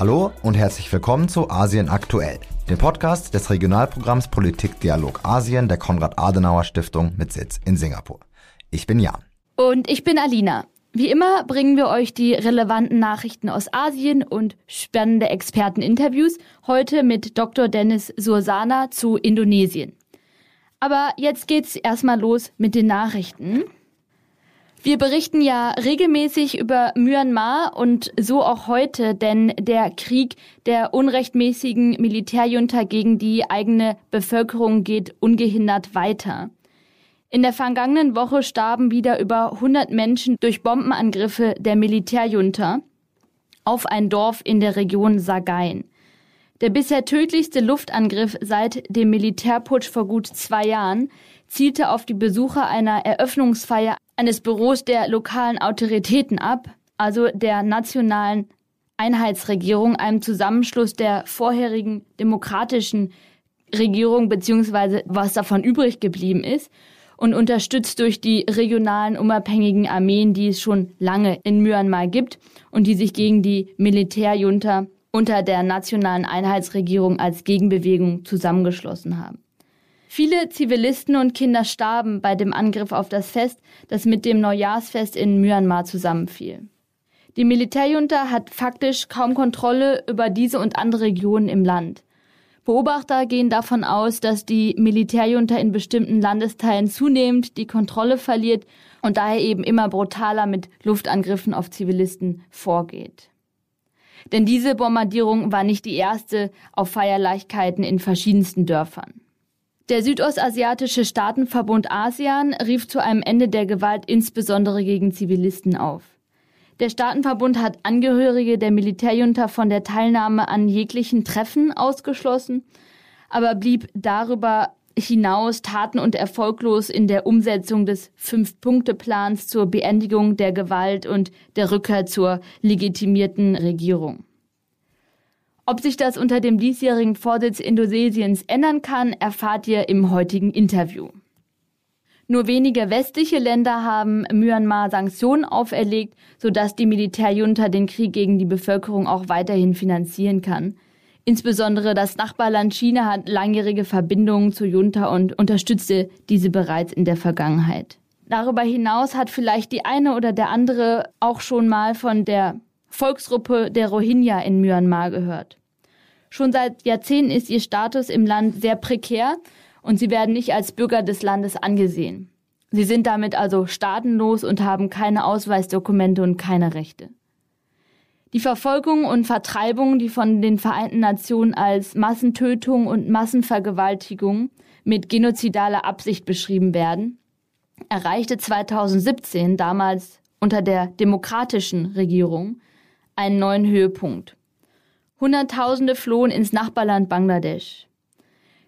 Hallo und herzlich willkommen zu Asien aktuell, dem Podcast des Regionalprogramms Politikdialog Asien der Konrad-Adenauer-Stiftung mit Sitz in Singapur. Ich bin Jan. Und ich bin Alina. Wie immer bringen wir euch die relevanten Nachrichten aus Asien und spannende Experteninterviews. Heute mit Dr. Dennis Sursana zu Indonesien. Aber jetzt geht's erstmal los mit den Nachrichten. Wir berichten ja regelmäßig über Myanmar und so auch heute, denn der Krieg der unrechtmäßigen Militärjunta gegen die eigene Bevölkerung geht ungehindert weiter. In der vergangenen Woche starben wieder über 100 Menschen durch Bombenangriffe der Militärjunta auf ein Dorf in der Region Sagain. Der bisher tödlichste Luftangriff seit dem Militärputsch vor gut zwei Jahren zielte auf die Besucher einer Eröffnungsfeier eines Büros der lokalen Autoritäten ab, also der nationalen Einheitsregierung, einem Zusammenschluss der vorherigen demokratischen Regierung beziehungsweise was davon übrig geblieben ist und unterstützt durch die regionalen unabhängigen Armeen, die es schon lange in Myanmar gibt und die sich gegen die Militärjunta unter der nationalen Einheitsregierung als Gegenbewegung zusammengeschlossen haben. Viele Zivilisten und Kinder starben bei dem Angriff auf das Fest, das mit dem Neujahrsfest in Myanmar zusammenfiel. Die Militärjunta hat faktisch kaum Kontrolle über diese und andere Regionen im Land. Beobachter gehen davon aus, dass die Militärjunta in bestimmten Landesteilen zunehmend die Kontrolle verliert und daher eben immer brutaler mit Luftangriffen auf Zivilisten vorgeht. Denn diese Bombardierung war nicht die erste auf Feierlichkeiten in verschiedensten Dörfern. Der südostasiatische Staatenverbund ASEAN rief zu einem Ende der Gewalt insbesondere gegen Zivilisten auf. Der Staatenverbund hat Angehörige der Militärjunta von der Teilnahme an jeglichen Treffen ausgeschlossen, aber blieb darüber hinaus taten- und erfolglos in der Umsetzung des Fünf-Punkte-Plans zur Beendigung der Gewalt und der Rückkehr zur legitimierten Regierung. Ob sich das unter dem diesjährigen Vorsitz Indonesiens ändern kann, erfahrt ihr im heutigen Interview. Nur wenige westliche Länder haben Myanmar Sanktionen auferlegt, sodass die Militärjunta den Krieg gegen die Bevölkerung auch weiterhin finanzieren kann. Insbesondere das Nachbarland China hat langjährige Verbindungen zur Junta und unterstützte diese bereits in der Vergangenheit. Darüber hinaus hat vielleicht die eine oder der andere auch schon mal von der Volksgruppe der Rohingya in Myanmar gehört. Schon seit Jahrzehnten ist ihr Status im Land sehr prekär und sie werden nicht als Bürger des Landes angesehen. Sie sind damit also staatenlos und haben keine Ausweisdokumente und keine Rechte. Die Verfolgung und Vertreibung, die von den Vereinten Nationen als Massentötung und Massenvergewaltigung mit genozidaler Absicht beschrieben werden, erreichte 2017, damals unter der demokratischen Regierung, einen neuen Höhepunkt. Hunderttausende flohen ins Nachbarland Bangladesch.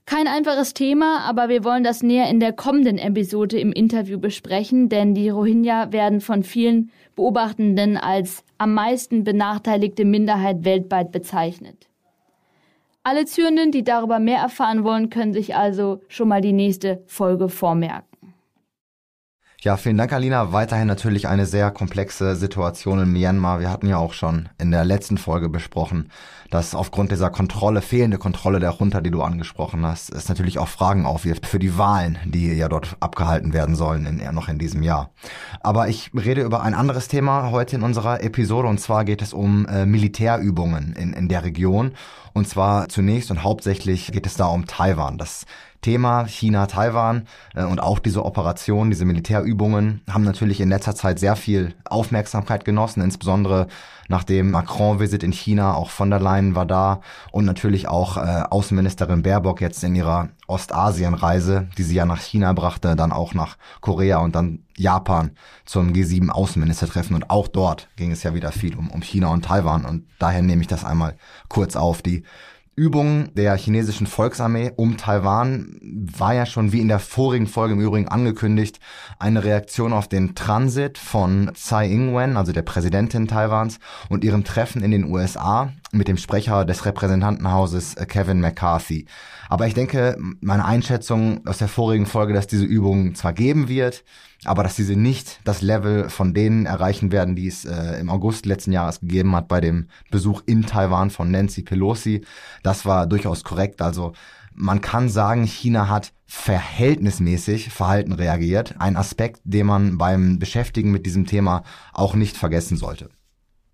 Kein einfaches Thema, aber wir wollen das näher in der kommenden Episode im Interview besprechen, denn die Rohingya werden von vielen Beobachtenden als am meisten benachteiligte Minderheit weltweit bezeichnet. Alle Zürenden, die darüber mehr erfahren wollen, können sich also schon mal die nächste Folge vormerken. Ja, vielen Dank, Alina. Weiterhin natürlich eine sehr komplexe Situation in Myanmar. Wir hatten ja auch schon in der letzten Folge besprochen, dass aufgrund dieser Kontrolle, fehlende Kontrolle der Junta, die du angesprochen hast, es natürlich auch Fragen aufwirft für die Wahlen, die ja dort abgehalten werden sollen, in, noch in diesem Jahr. Aber ich rede über ein anderes Thema heute in unserer Episode und zwar geht es um äh, Militärübungen in, in der Region. Und zwar zunächst und hauptsächlich geht es da um Taiwan. Das Thema China-Taiwan äh, und auch diese Operationen, diese Militärübungen haben natürlich in letzter Zeit sehr viel Aufmerksamkeit genossen, insbesondere nach dem Macron-Visit in China, auch von der Leyen war da und natürlich auch äh, Außenministerin Baerbock jetzt in ihrer Ostasien-Reise, die sie ja nach China brachte, dann auch nach Korea und dann Japan zum G7-Außenministertreffen und auch dort ging es ja wieder viel um, um China und Taiwan und daher nehme ich das einmal kurz auf. Die Übung der chinesischen Volksarmee um Taiwan war ja schon wie in der vorigen Folge im Übrigen angekündigt eine Reaktion auf den Transit von Tsai Ing-wen, also der Präsidentin Taiwans, und ihrem Treffen in den USA mit dem Sprecher des Repräsentantenhauses äh, Kevin McCarthy. Aber ich denke, meine Einschätzung aus der vorigen Folge, dass diese Übung zwar geben wird, aber dass diese nicht das Level von denen erreichen werden, die es äh, im August letzten Jahres gegeben hat bei dem Besuch in Taiwan von Nancy Pelosi, das war durchaus korrekt. Also man kann sagen, China hat verhältnismäßig verhalten reagiert. Ein Aspekt, den man beim Beschäftigen mit diesem Thema auch nicht vergessen sollte.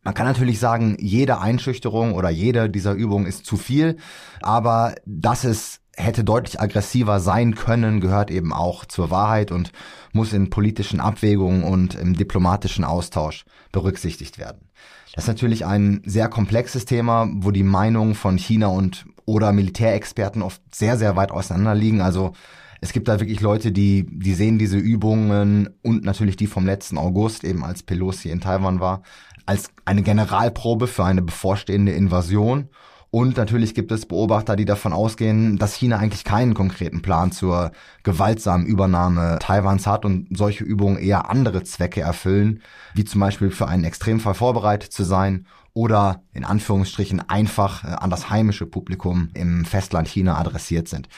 Man kann natürlich sagen, jede Einschüchterung oder jede dieser Übungen ist zu viel, aber dass es hätte deutlich aggressiver sein können, gehört eben auch zur Wahrheit und muss in politischen Abwägungen und im diplomatischen Austausch berücksichtigt werden. Das ist natürlich ein sehr komplexes Thema, wo die Meinungen von China und oder Militärexperten oft sehr, sehr weit auseinander liegen. Also es gibt da wirklich Leute, die, die sehen diese Übungen und natürlich die vom letzten August, eben als Pelosi in Taiwan war, als eine Generalprobe für eine bevorstehende Invasion. Und natürlich gibt es Beobachter, die davon ausgehen, dass China eigentlich keinen konkreten Plan zur gewaltsamen Übernahme Taiwans hat und solche Übungen eher andere Zwecke erfüllen, wie zum Beispiel für einen Extremfall vorbereitet zu sein oder in Anführungsstrichen einfach äh, an das heimische Publikum im Festland China adressiert sind.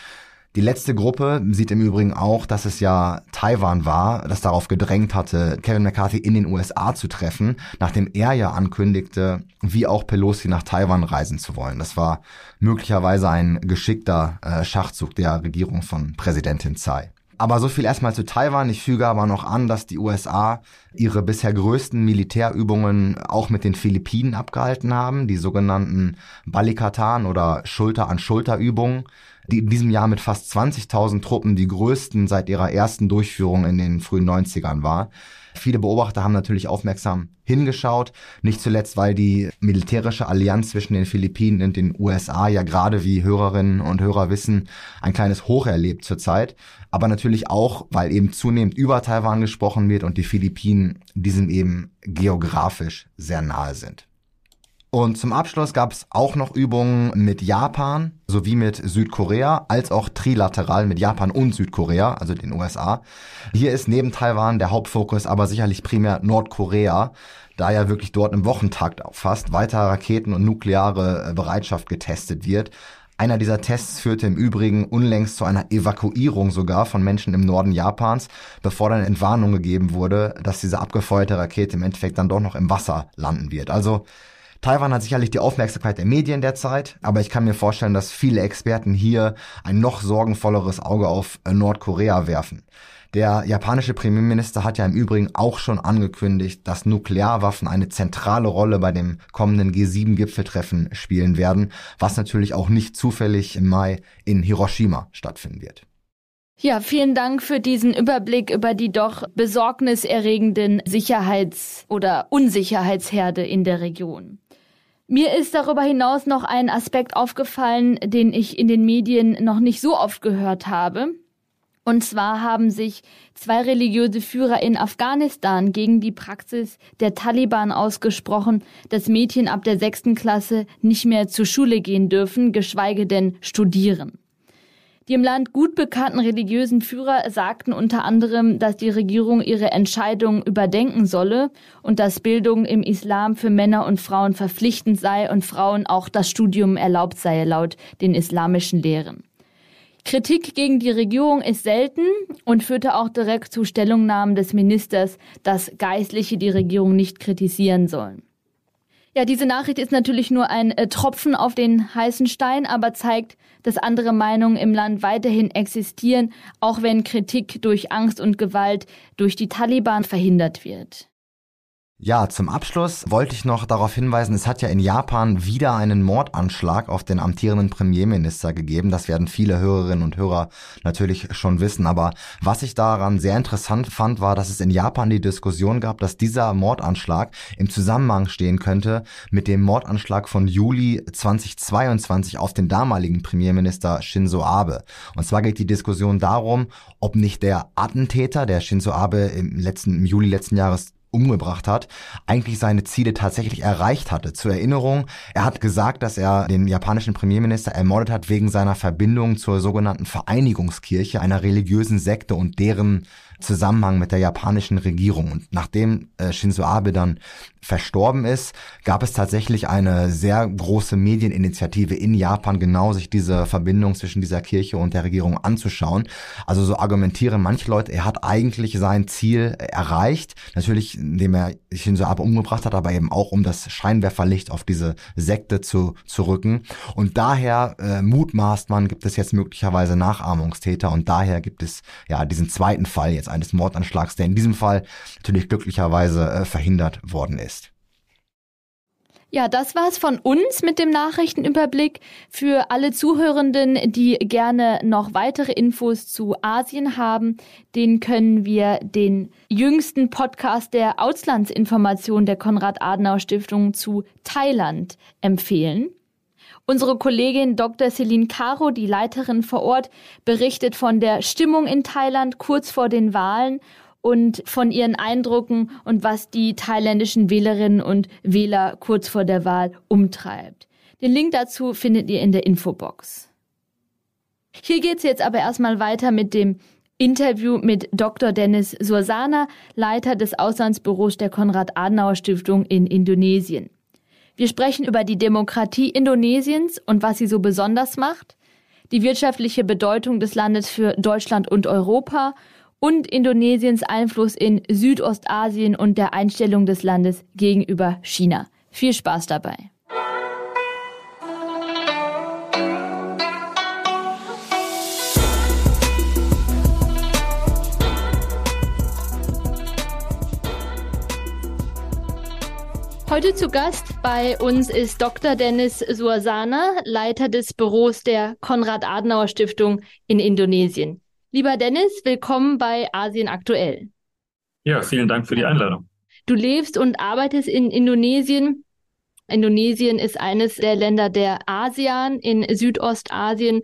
Die letzte Gruppe sieht im Übrigen auch, dass es ja Taiwan war, das darauf gedrängt hatte, Kevin McCarthy in den USA zu treffen, nachdem er ja ankündigte, wie auch Pelosi nach Taiwan reisen zu wollen. Das war möglicherweise ein geschickter äh, Schachzug der Regierung von Präsidentin Tsai. Aber so viel erstmal zu Taiwan. Ich füge aber noch an, dass die USA ihre bisher größten Militärübungen auch mit den Philippinen abgehalten haben, die sogenannten Balikatan oder Schulter-an-Schulter-Übungen, die in diesem Jahr mit fast 20.000 Truppen die größten seit ihrer ersten Durchführung in den frühen 90ern war. Viele Beobachter haben natürlich aufmerksam hingeschaut, nicht zuletzt, weil die militärische Allianz zwischen den Philippinen und den USA ja gerade, wie Hörerinnen und Hörer wissen, ein kleines Hoch erlebt zurzeit, aber natürlich auch, weil eben zunehmend über Taiwan gesprochen wird und die Philippinen diesem eben geografisch sehr nahe sind. Und zum Abschluss gab es auch noch Übungen mit Japan sowie mit Südkorea, als auch trilateral mit Japan und Südkorea, also den USA. Hier ist neben Taiwan der Hauptfokus aber sicherlich primär Nordkorea, da ja wirklich dort im Wochentakt fast weiter Raketen und nukleare äh, Bereitschaft getestet wird. Einer dieser Tests führte im Übrigen unlängst zu einer Evakuierung sogar von Menschen im Norden Japans, bevor dann Entwarnung gegeben wurde, dass diese abgefeuerte Rakete im Endeffekt dann doch noch im Wasser landen wird. Also Taiwan hat sicherlich die Aufmerksamkeit der Medien derzeit, aber ich kann mir vorstellen, dass viele Experten hier ein noch sorgenvolleres Auge auf äh, Nordkorea werfen. Der japanische Premierminister hat ja im Übrigen auch schon angekündigt, dass Nuklearwaffen eine zentrale Rolle bei dem kommenden G7-Gipfeltreffen spielen werden, was natürlich auch nicht zufällig im Mai in Hiroshima stattfinden wird. Ja, vielen Dank für diesen Überblick über die doch besorgniserregenden Sicherheits- oder Unsicherheitsherde in der Region. Mir ist darüber hinaus noch ein Aspekt aufgefallen, den ich in den Medien noch nicht so oft gehört habe. Und zwar haben sich zwei religiöse Führer in Afghanistan gegen die Praxis der Taliban ausgesprochen, dass Mädchen ab der sechsten Klasse nicht mehr zur Schule gehen dürfen, geschweige denn studieren. Die im Land gut bekannten religiösen Führer sagten unter anderem, dass die Regierung ihre Entscheidung überdenken solle und dass Bildung im Islam für Männer und Frauen verpflichtend sei und Frauen auch das Studium erlaubt sei laut den islamischen Lehren. Kritik gegen die Regierung ist selten und führte auch direkt zu Stellungnahmen des Ministers, dass Geistliche die Regierung nicht kritisieren sollen. Ja, diese Nachricht ist natürlich nur ein äh, Tropfen auf den heißen Stein, aber zeigt, dass andere Meinungen im Land weiterhin existieren, auch wenn Kritik durch Angst und Gewalt durch die Taliban verhindert wird. Ja, zum Abschluss wollte ich noch darauf hinweisen, es hat ja in Japan wieder einen Mordanschlag auf den amtierenden Premierminister gegeben. Das werden viele Hörerinnen und Hörer natürlich schon wissen. Aber was ich daran sehr interessant fand, war, dass es in Japan die Diskussion gab, dass dieser Mordanschlag im Zusammenhang stehen könnte mit dem Mordanschlag von Juli 2022 auf den damaligen Premierminister Shinzo Abe. Und zwar geht die Diskussion darum, ob nicht der Attentäter, der Shinzo Abe im letzten, im Juli letzten Jahres umgebracht hat, eigentlich seine Ziele tatsächlich erreicht hatte. Zur Erinnerung, er hat gesagt, dass er den japanischen Premierminister ermordet hat wegen seiner Verbindung zur sogenannten Vereinigungskirche, einer religiösen Sekte und deren Zusammenhang mit der japanischen Regierung. Und nachdem äh, Shinzo Abe dann verstorben ist, gab es tatsächlich eine sehr große Medieninitiative in Japan, genau sich diese Verbindung zwischen dieser Kirche und der Regierung anzuschauen. Also so argumentieren manche Leute, er hat eigentlich sein Ziel erreicht, natürlich indem er Shinzo Abe umgebracht hat, aber eben auch um das Scheinwerferlicht auf diese Sekte zu, zu rücken. Und daher äh, mutmaßt man, gibt es jetzt möglicherweise Nachahmungstäter und daher gibt es ja diesen zweiten Fall jetzt eines Mordanschlags, der in diesem Fall natürlich glücklicherweise äh, verhindert worden ist. Ja, das war's von uns mit dem Nachrichtenüberblick. Für alle Zuhörenden, die gerne noch weitere Infos zu Asien haben, den können wir den jüngsten Podcast der Auslandsinformation der Konrad-Adenauer-Stiftung zu Thailand empfehlen. Unsere Kollegin Dr. Celine Caro, die Leiterin vor Ort, berichtet von der Stimmung in Thailand kurz vor den Wahlen und von ihren Eindrücken und was die thailändischen Wählerinnen und Wähler kurz vor der Wahl umtreibt. Den Link dazu findet ihr in der Infobox. Hier geht's jetzt aber erstmal weiter mit dem Interview mit Dr. Dennis Sursana, Leiter des Auslandsbüros der Konrad-Adenauer-Stiftung in Indonesien. Wir sprechen über die Demokratie Indonesiens und was sie so besonders macht, die wirtschaftliche Bedeutung des Landes für Deutschland und Europa und Indonesiens Einfluss in Südostasien und der Einstellung des Landes gegenüber China. Viel Spaß dabei. Heute zu Gast bei uns ist Dr. Dennis Suasana, Leiter des Büros der Konrad-Adenauer-Stiftung in Indonesien. Lieber Dennis, willkommen bei Asien aktuell. Ja, vielen Dank für die Einladung. Du lebst und arbeitest in Indonesien. Indonesien ist eines der Länder der ASEAN in Südostasien.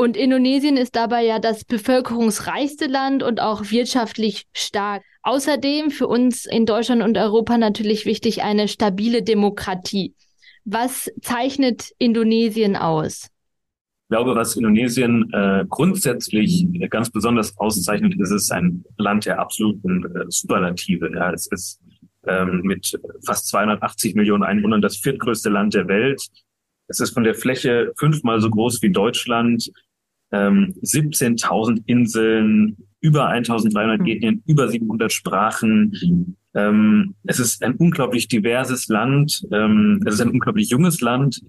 Und Indonesien ist dabei ja das bevölkerungsreichste Land und auch wirtschaftlich stark. Außerdem für uns in Deutschland und Europa natürlich wichtig eine stabile Demokratie. Was zeichnet Indonesien aus? Ich glaube, was Indonesien äh, grundsätzlich ganz besonders auszeichnet, ist es ein Land der absoluten äh, Superlative. Ja, es ist ähm, mit fast 280 Millionen Einwohnern das viertgrößte Land der Welt. Es ist von der Fläche fünfmal so groß wie Deutschland. Ähm, 17.000 Inseln, über 1.300 Ethnien, über 700 Sprachen. Ähm, es ist ein unglaublich diverses Land. Ähm, es ist ein unglaublich junges Land.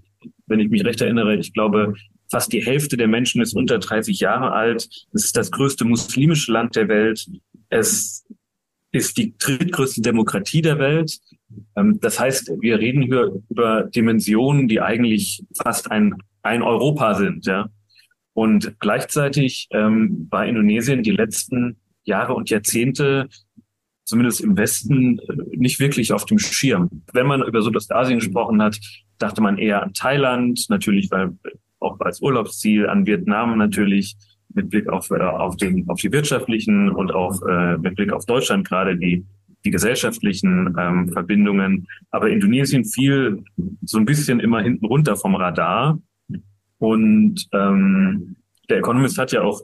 Wenn ich mich recht erinnere, ich glaube, Fast die Hälfte der Menschen ist unter 30 Jahre alt. Es ist das größte muslimische Land der Welt. Es ist die drittgrößte Demokratie der Welt. Ähm, das heißt, wir reden hier über Dimensionen, die eigentlich fast ein, ein Europa sind. Ja? Und gleichzeitig ähm, war Indonesien die letzten Jahre und Jahrzehnte zumindest im Westen äh, nicht wirklich auf dem Schirm. Wenn man über Südostasien gesprochen hat, dachte man eher an Thailand, natürlich, weil auch als Urlaubsziel an Vietnam natürlich mit Blick auf, äh, auf, den, auf die wirtschaftlichen und auch äh, mit Blick auf Deutschland gerade die, die gesellschaftlichen ähm, Verbindungen. Aber Indonesien fiel so ein bisschen immer hinten runter vom Radar. Und ähm, der Economist hat ja auch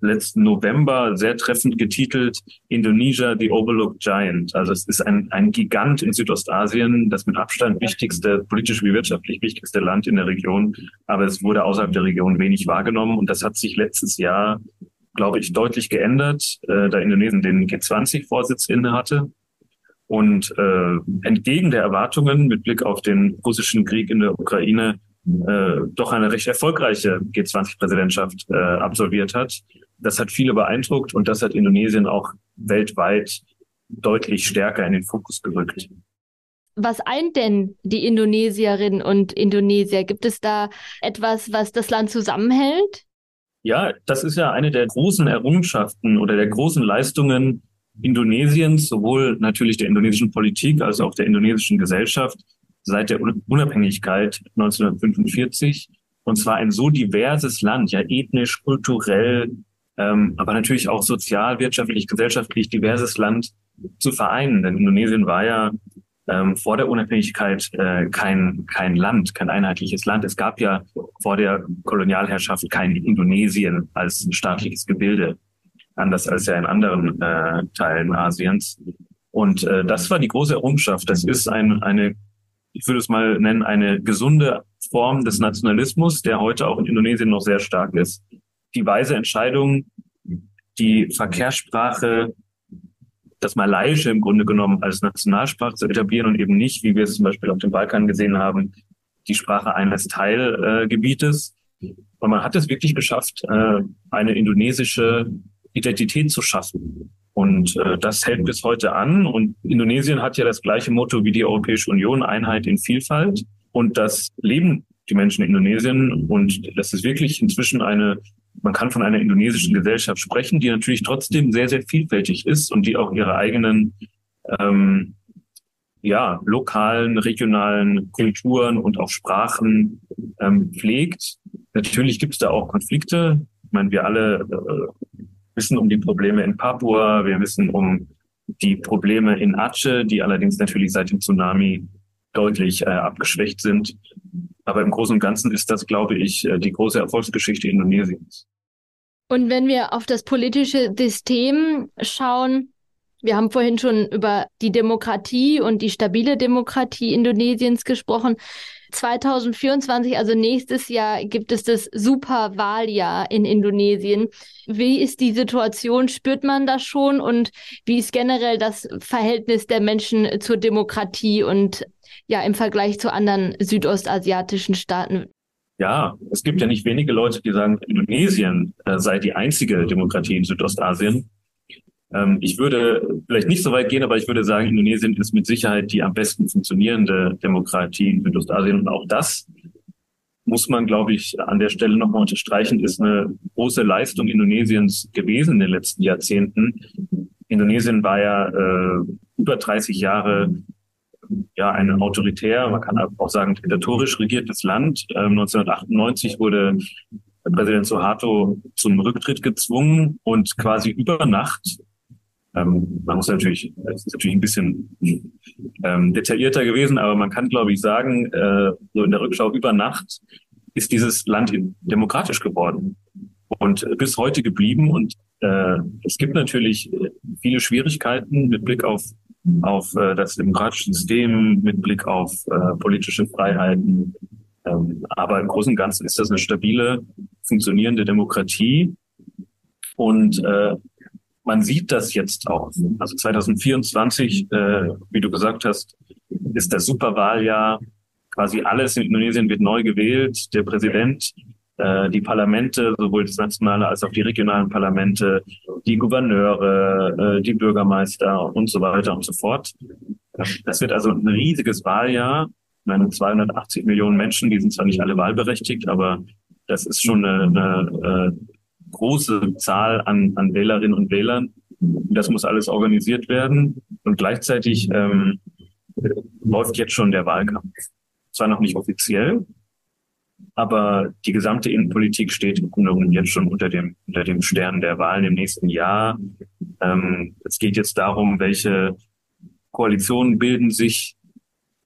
letzten November sehr treffend getitelt Indonesia, the Overlooked Giant. Also es ist ein, ein Gigant in Südostasien, das mit Abstand wichtigste, politisch wie wirtschaftlich wichtigste Land in der Region. Aber es wurde außerhalb der Region wenig wahrgenommen und das hat sich letztes Jahr, glaube ich, deutlich geändert, äh, da Indonesien den G20-Vorsitz inne hatte. Und äh, entgegen der Erwartungen mit Blick auf den russischen Krieg in der Ukraine äh, doch eine recht erfolgreiche G20-Präsidentschaft äh, absolviert hat. Das hat viele beeindruckt und das hat Indonesien auch weltweit deutlich stärker in den Fokus gerückt. Was eint denn die Indonesierinnen und Indonesier? Gibt es da etwas, was das Land zusammenhält? Ja, das ist ja eine der großen Errungenschaften oder der großen Leistungen Indonesiens, sowohl natürlich der indonesischen Politik als auch der indonesischen Gesellschaft, seit der Unabhängigkeit 1945. Und zwar ein so diverses Land, ja ethnisch, kulturell, ähm, aber natürlich auch sozial, wirtschaftlich, gesellschaftlich diverses Land zu vereinen. Denn Indonesien war ja ähm, vor der Unabhängigkeit äh, kein, kein Land, kein einheitliches Land. Es gab ja vor der Kolonialherrschaft kein Indonesien als staatliches Gebilde. anders als ja in anderen äh, Teilen Asiens. Und äh, das war die große Errungenschaft. Das ist ein, eine, ich würde es mal nennen, eine gesunde Form des Nationalismus, der heute auch in Indonesien noch sehr stark ist. Die weise Entscheidung, die Verkehrssprache, das Malaiische im Grunde genommen als Nationalsprache zu etablieren und eben nicht, wie wir es zum Beispiel auf dem Balkan gesehen haben, die Sprache eines Teilgebietes. Und man hat es wirklich geschafft, äh, eine indonesische Identität zu schaffen. Und äh, das hält bis heute an. Und Indonesien hat ja das gleiche Motto wie die Europäische Union, Einheit in Vielfalt. Und das leben die Menschen in Indonesien. Und das ist wirklich inzwischen eine, man kann von einer indonesischen Gesellschaft sprechen, die natürlich trotzdem sehr, sehr vielfältig ist und die auch ihre eigenen ähm, ja, lokalen, regionalen Kulturen und auch Sprachen ähm, pflegt. Natürlich gibt es da auch Konflikte. Ich meine, wir alle äh, wissen um die Probleme in Papua, wir wissen um die Probleme in Aceh, die allerdings natürlich seit dem Tsunami deutlich äh, abgeschwächt sind. Aber im Großen und Ganzen ist das, glaube ich, äh, die große Erfolgsgeschichte Indonesiens. Und wenn wir auf das politische System schauen, wir haben vorhin schon über die Demokratie und die stabile Demokratie Indonesiens gesprochen. 2024, also nächstes Jahr, gibt es das Superwahljahr in Indonesien. Wie ist die Situation? Spürt man das schon? Und wie ist generell das Verhältnis der Menschen zur Demokratie und ja im Vergleich zu anderen südostasiatischen Staaten? Ja, es gibt ja nicht wenige Leute, die sagen, Indonesien äh, sei die einzige Demokratie in Südostasien. Ähm, ich würde vielleicht nicht so weit gehen, aber ich würde sagen, Indonesien ist mit Sicherheit die am besten funktionierende Demokratie in Südostasien. Und auch das muss man, glaube ich, an der Stelle nochmal unterstreichen, ist eine große Leistung Indonesiens gewesen in den letzten Jahrzehnten. Indonesien war ja äh, über 30 Jahre ja ein autoritär, man kann auch sagen diktatorisch regiertes Land. Ähm, 1998 wurde Präsident Suharto zum Rücktritt gezwungen und quasi über Nacht ähm, man muss natürlich, es ist natürlich ein bisschen ähm, detaillierter gewesen, aber man kann, glaube ich, sagen, äh, so in der Rückschau über Nacht ist dieses Land demokratisch geworden und bis heute geblieben. Und äh, es gibt natürlich viele Schwierigkeiten mit Blick auf auf äh, das demokratische System, mit Blick auf äh, politische Freiheiten. Ähm, aber im Großen und Ganzen ist das eine stabile, funktionierende Demokratie. Und äh, man sieht das jetzt auch. Also 2024, äh, wie du gesagt hast, ist das Superwahljahr. Quasi alles in Indonesien wird neu gewählt. Der Präsident, äh, die Parlamente, sowohl das nationale als auch die regionalen Parlamente, die Gouverneure, äh, die Bürgermeister und so weiter und so fort. Das wird also ein riesiges Wahljahr. Ich meine, 280 Millionen Menschen, die sind zwar nicht alle wahlberechtigt, aber das ist schon eine, eine äh, große Zahl an, an Wählerinnen und Wählern. Das muss alles organisiert werden. Und gleichzeitig ähm, läuft jetzt schon der Wahlkampf. Zwar noch nicht offiziell, aber die gesamte Innenpolitik steht im Grunde genommen jetzt schon unter dem, unter dem Stern der Wahlen im nächsten Jahr. Ähm, es geht jetzt darum, welche Koalitionen bilden sich,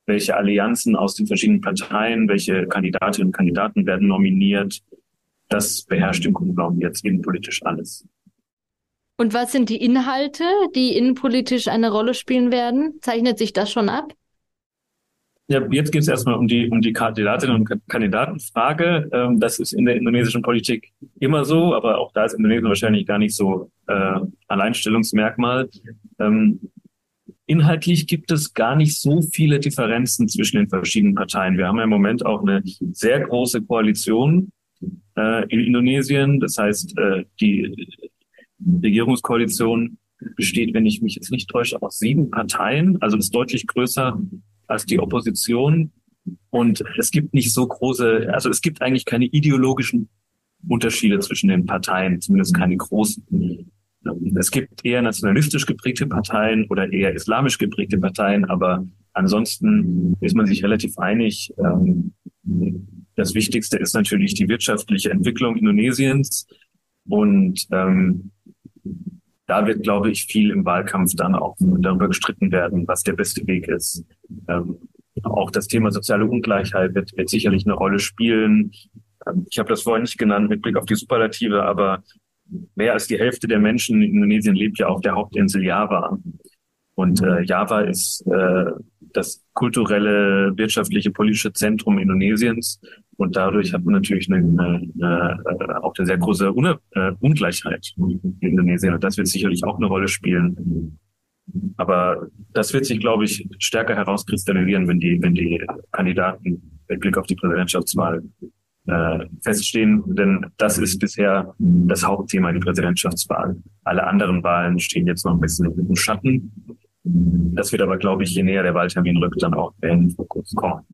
welche Allianzen aus den verschiedenen Parteien, welche Kandidatinnen und Kandidaten werden nominiert, das beherrscht im Grunde genommen jetzt innenpolitisch alles. Und was sind die Inhalte, die innenpolitisch eine Rolle spielen werden? Zeichnet sich das schon ab? Ja, jetzt geht es erstmal um die, um die Kandidatinnen und Kandidatenfrage. Ähm, das ist in der indonesischen Politik immer so, aber auch da ist Indonesien wahrscheinlich gar nicht so äh, Alleinstellungsmerkmal. Ähm, inhaltlich gibt es gar nicht so viele Differenzen zwischen den verschiedenen Parteien. Wir haben ja im Moment auch eine sehr große Koalition äh, in Indonesien. Das heißt, äh, die Regierungskoalition besteht, wenn ich mich jetzt nicht täusche, aus sieben Parteien. Also ist deutlich größer als die Opposition. Und es gibt nicht so große, also es gibt eigentlich keine ideologischen Unterschiede zwischen den Parteien, zumindest keine großen. Es gibt eher nationalistisch geprägte Parteien oder eher islamisch geprägte Parteien, aber ansonsten ist man sich relativ einig. Ähm, das Wichtigste ist natürlich die wirtschaftliche Entwicklung Indonesiens. Und ähm, da wird, glaube ich, viel im Wahlkampf dann auch darüber gestritten werden, was der beste Weg ist. Ähm, auch das Thema soziale Ungleichheit wird, wird sicherlich eine Rolle spielen. Ähm, ich habe das vorhin nicht genannt mit Blick auf die Superlative, aber mehr als die Hälfte der Menschen in Indonesien lebt ja auf der Hauptinsel Java. Und äh, Java ist äh, das kulturelle, wirtschaftliche, politische Zentrum Indonesiens. Und dadurch hat man natürlich eine, eine, eine, äh, auch eine sehr große Un äh, Ungleichheit in Indonesien. Und das wird sicherlich auch eine Rolle spielen. Aber das wird sich, glaube ich, stärker herauskristallisieren, wenn die, wenn die Kandidaten mit Blick auf die Präsidentschaftswahl äh, feststehen. Denn das ist bisher das Hauptthema, die Präsidentschaftswahl. Alle anderen Wahlen stehen jetzt noch ein bisschen im Schatten. Das wird aber, glaube ich, je näher der Wahltermin rückt, dann auch in den Fokus kommen.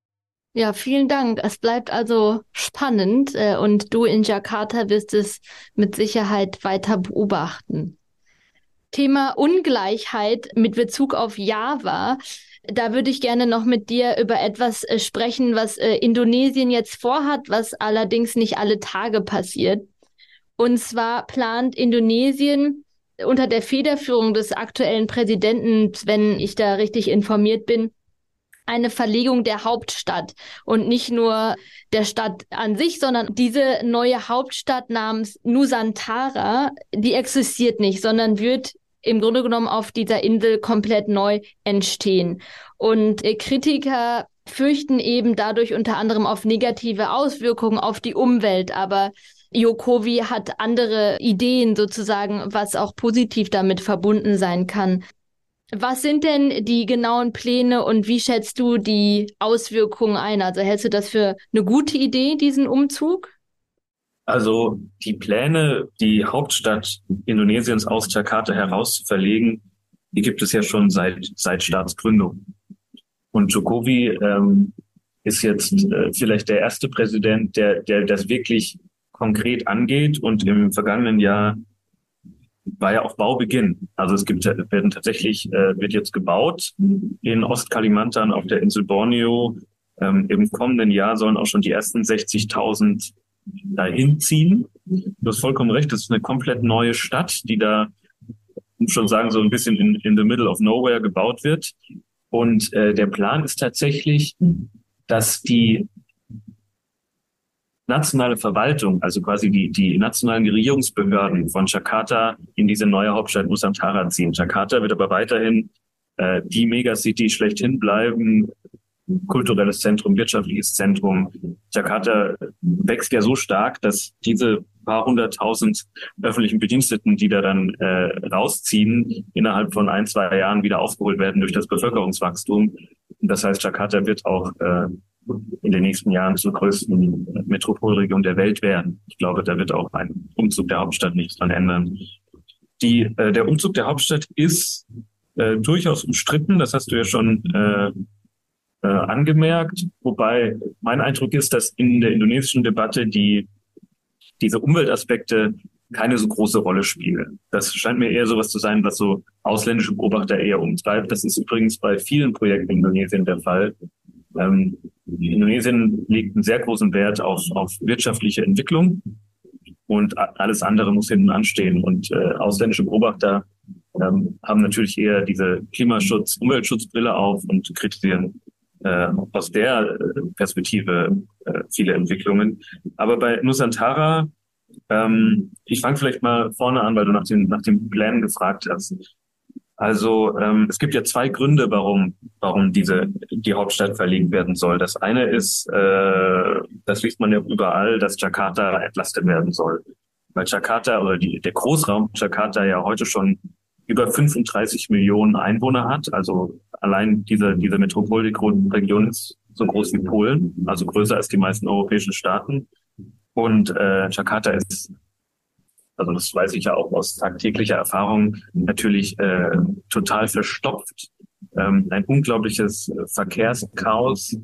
Ja, vielen Dank. Es bleibt also spannend äh, und du in Jakarta wirst es mit Sicherheit weiter beobachten. Thema Ungleichheit mit Bezug auf Java. Da würde ich gerne noch mit dir über etwas äh, sprechen, was äh, Indonesien jetzt vorhat, was allerdings nicht alle Tage passiert. Und zwar plant Indonesien unter der Federführung des aktuellen Präsidenten, wenn ich da richtig informiert bin, eine Verlegung der Hauptstadt und nicht nur der Stadt an sich, sondern diese neue Hauptstadt namens Nusantara, die existiert nicht, sondern wird im Grunde genommen auf dieser Insel komplett neu entstehen. Und äh, Kritiker fürchten eben dadurch unter anderem auf negative Auswirkungen auf die Umwelt, aber Jokowi hat andere Ideen sozusagen, was auch positiv damit verbunden sein kann. Was sind denn die genauen Pläne und wie schätzt du die Auswirkungen ein? Also hältst du das für eine gute Idee, diesen Umzug? Also die Pläne, die Hauptstadt Indonesiens aus Jakarta heraus zu verlegen, die gibt es ja schon seit, seit Staatsgründung. Und Jokowi ähm, ist jetzt äh, vielleicht der erste Präsident, der, der das wirklich konkret angeht. Und im vergangenen Jahr war ja auch Baubeginn. Also es gibt werden tatsächlich äh, wird jetzt gebaut in Ostkalimantan auf der Insel Borneo. Ähm, Im kommenden Jahr sollen auch schon die ersten 60.000 dahin ziehen. Du hast vollkommen recht. Das ist eine komplett neue Stadt, die da, schon sagen, so ein bisschen in, in the middle of nowhere gebaut wird. Und äh, der Plan ist tatsächlich, dass die nationale Verwaltung, also quasi die, die nationalen Regierungsbehörden von Jakarta in diese neue Hauptstadt Nusantara ziehen. Jakarta wird aber weiterhin äh, die Megacity schlechthin bleiben, kulturelles Zentrum, wirtschaftliches Zentrum. Jakarta wächst ja so stark, dass diese paar hunderttausend öffentlichen Bediensteten, die da dann äh, rausziehen, innerhalb von ein, zwei Jahren wieder aufgeholt werden durch das Bevölkerungswachstum. Das heißt, Jakarta wird auch äh, in den nächsten Jahren zur größten Metropolregion der Welt werden. Ich glaube, da wird auch ein Umzug der Hauptstadt nichts dran ändern. Die, äh, der Umzug der Hauptstadt ist äh, durchaus umstritten, das hast du ja schon äh, äh, angemerkt, wobei mein Eindruck ist, dass in der indonesischen Debatte die diese Umweltaspekte keine so große Rolle spielen. Das scheint mir eher sowas zu sein, was so ausländische Beobachter eher umtreibt. Das ist übrigens bei vielen Projekten in Indonesien der Fall. Ähm, Indonesien legt einen sehr großen Wert auf, auf wirtschaftliche Entwicklung und alles andere muss hinten anstehen. Und äh, ausländische Beobachter ähm, haben natürlich eher diese Klimaschutz, Umweltschutzbrille auf und kritisieren äh, aus der äh, Perspektive äh, viele Entwicklungen. Aber bei Nusantara, ähm, ich fange vielleicht mal vorne an, weil du nach den, nach den Plänen gefragt hast. Also ähm, es gibt ja zwei Gründe, warum, warum diese die Hauptstadt verlegt werden soll. Das eine ist, äh, das liest man ja überall, dass Jakarta entlastet werden soll. Weil Jakarta oder die, der Großraum Jakarta ja heute schon über 35 Millionen Einwohner hat. Also allein diese, diese Metropolregion ist so groß wie Polen, also größer als die meisten europäischen Staaten. Und äh, Jakarta ist also das weiß ich ja auch aus tagtäglicher Erfahrung, natürlich äh, total verstopft. Ähm, ein unglaubliches Verkehrschaos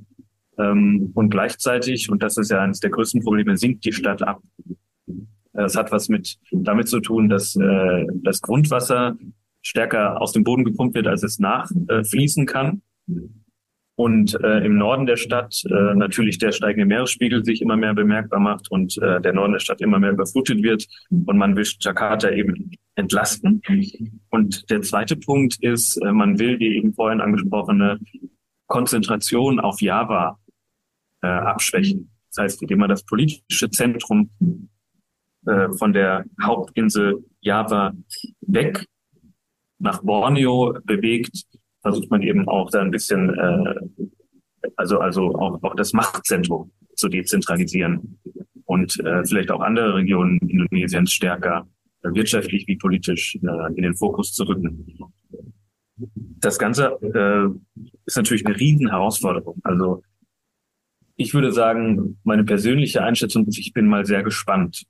ähm, und gleichzeitig, und das ist ja eines der größten Probleme, sinkt die Stadt ab. Es hat was mit damit zu tun, dass äh, das Grundwasser stärker aus dem Boden gepumpt wird, als es nachfließen äh, kann und äh, im Norden der Stadt äh, natürlich der steigende Meeresspiegel sich immer mehr bemerkbar macht und äh, der Norden der Stadt immer mehr überflutet wird und man will Jakarta eben entlasten. Und der zweite Punkt ist, äh, man will die eben vorhin angesprochene Konzentration auf Java äh, abschwächen. Das heißt, indem man das politische Zentrum äh, von der Hauptinsel Java weg nach Borneo bewegt, versucht man eben auch da ein bisschen, äh, also, also auch, auch das Machtzentrum zu dezentralisieren und äh, vielleicht auch andere Regionen Indonesiens stärker äh, wirtschaftlich wie politisch äh, in den Fokus zu rücken. Das Ganze äh, ist natürlich eine riesen Herausforderung. Also ich würde sagen, meine persönliche Einschätzung ist, ich bin mal sehr gespannt,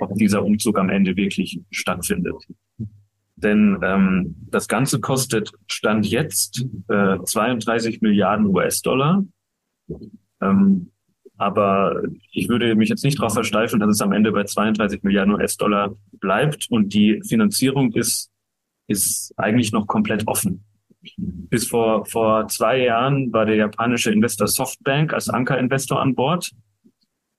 ob dieser Umzug am Ende wirklich stattfindet. Denn ähm, das Ganze kostet Stand jetzt äh, 32 Milliarden US-Dollar. Ähm, aber ich würde mich jetzt nicht darauf versteifen, dass es am Ende bei 32 Milliarden US-Dollar bleibt und die Finanzierung ist, ist eigentlich noch komplett offen. Bis vor, vor zwei Jahren war der japanische Investor Softbank als Ankerinvestor an Bord.